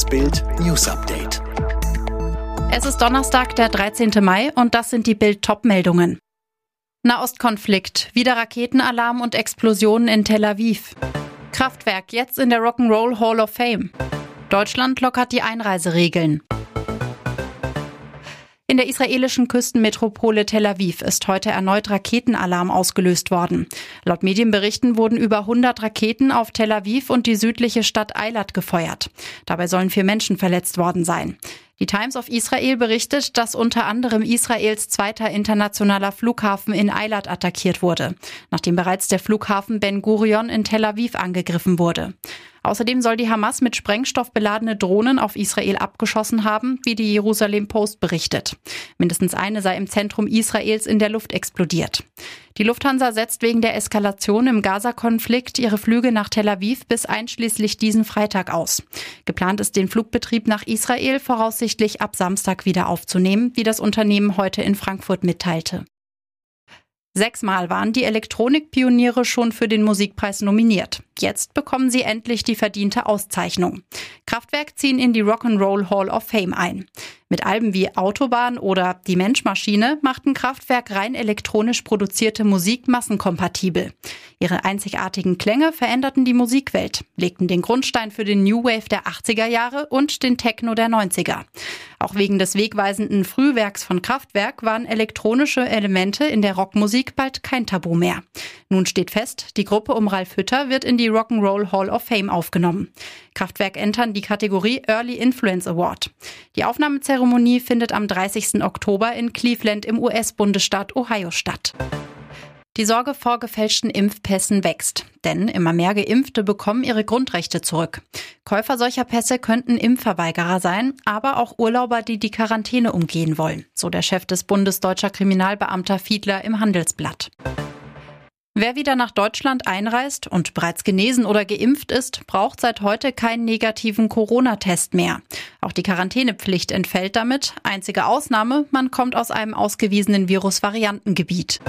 Das Bild News Update. Es ist Donnerstag, der 13. Mai und das sind die Bild top meldungen Nahostkonflikt, wieder Raketenalarm und Explosionen in Tel Aviv. Kraftwerk jetzt in der Rock'n'Roll Hall of Fame. Deutschland lockert die Einreiseregeln. In der israelischen Küstenmetropole Tel Aviv ist heute erneut Raketenalarm ausgelöst worden. Laut Medienberichten wurden über 100 Raketen auf Tel Aviv und die südliche Stadt Eilat gefeuert. Dabei sollen vier Menschen verletzt worden sein. Die Times of Israel berichtet, dass unter anderem Israels zweiter internationaler Flughafen in Eilat attackiert wurde, nachdem bereits der Flughafen Ben Gurion in Tel Aviv angegriffen wurde. Außerdem soll die Hamas mit Sprengstoff beladene Drohnen auf Israel abgeschossen haben, wie die Jerusalem Post berichtet. Mindestens eine sei im Zentrum Israels in der Luft explodiert. Die Lufthansa setzt wegen der Eskalation im Gaza-Konflikt ihre Flüge nach Tel Aviv bis einschließlich diesen Freitag aus. Geplant ist, den Flugbetrieb nach Israel voraussichtlich ab Samstag wieder aufzunehmen, wie das Unternehmen heute in Frankfurt mitteilte. Sechsmal waren die Elektronikpioniere schon für den Musikpreis nominiert. Jetzt bekommen sie endlich die verdiente Auszeichnung. Kraftwerk ziehen in die Rock'n'Roll Hall of Fame ein. Mit Alben wie Autobahn oder Die Menschmaschine machten Kraftwerk rein elektronisch produzierte Musik massenkompatibel. Ihre einzigartigen Klänge veränderten die Musikwelt, legten den Grundstein für den New Wave der 80er Jahre und den Techno der 90er. Auch wegen des wegweisenden Frühwerks von Kraftwerk waren elektronische Elemente in der Rockmusik bald kein Tabu mehr. Nun steht fest, die Gruppe um Ralf Hütter wird in die Rock'n'Roll Hall of Fame aufgenommen. Kraftwerk entern die Kategorie Early Influence Award. Die Aufnahmezeremonie findet am 30. Oktober in Cleveland im US-Bundesstaat Ohio statt. Die Sorge vor gefälschten Impfpässen wächst, denn immer mehr Geimpfte bekommen ihre Grundrechte zurück. Käufer solcher Pässe könnten Impfverweigerer sein, aber auch Urlauber, die die Quarantäne umgehen wollen, so der Chef des Bundes deutscher Kriminalbeamter Fiedler im Handelsblatt. Wer wieder nach Deutschland einreist und bereits genesen oder geimpft ist, braucht seit heute keinen negativen Corona-Test mehr. Auch die Quarantänepflicht entfällt damit. Einzige Ausnahme, man kommt aus einem ausgewiesenen Virusvariantengebiet.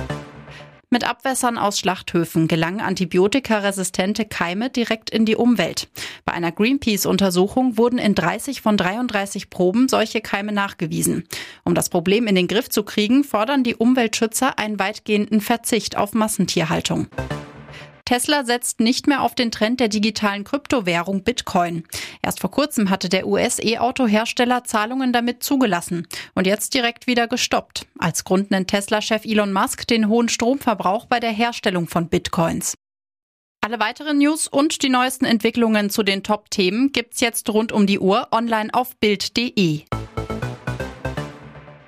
Mit Abwässern aus Schlachthöfen gelangen antibiotikaresistente Keime direkt in die Umwelt. Bei einer Greenpeace-Untersuchung wurden in 30 von 33 Proben solche Keime nachgewiesen. Um das Problem in den Griff zu kriegen, fordern die Umweltschützer einen weitgehenden Verzicht auf Massentierhaltung. Tesla setzt nicht mehr auf den Trend der digitalen Kryptowährung Bitcoin. Erst vor kurzem hatte der US-E-Auto-Hersteller Zahlungen damit zugelassen und jetzt direkt wieder gestoppt. Als Grund nennt Tesla-Chef Elon Musk den hohen Stromverbrauch bei der Herstellung von Bitcoins. Alle weiteren News und die neuesten Entwicklungen zu den Top-Themen gibt's jetzt rund um die Uhr online auf Bild.de.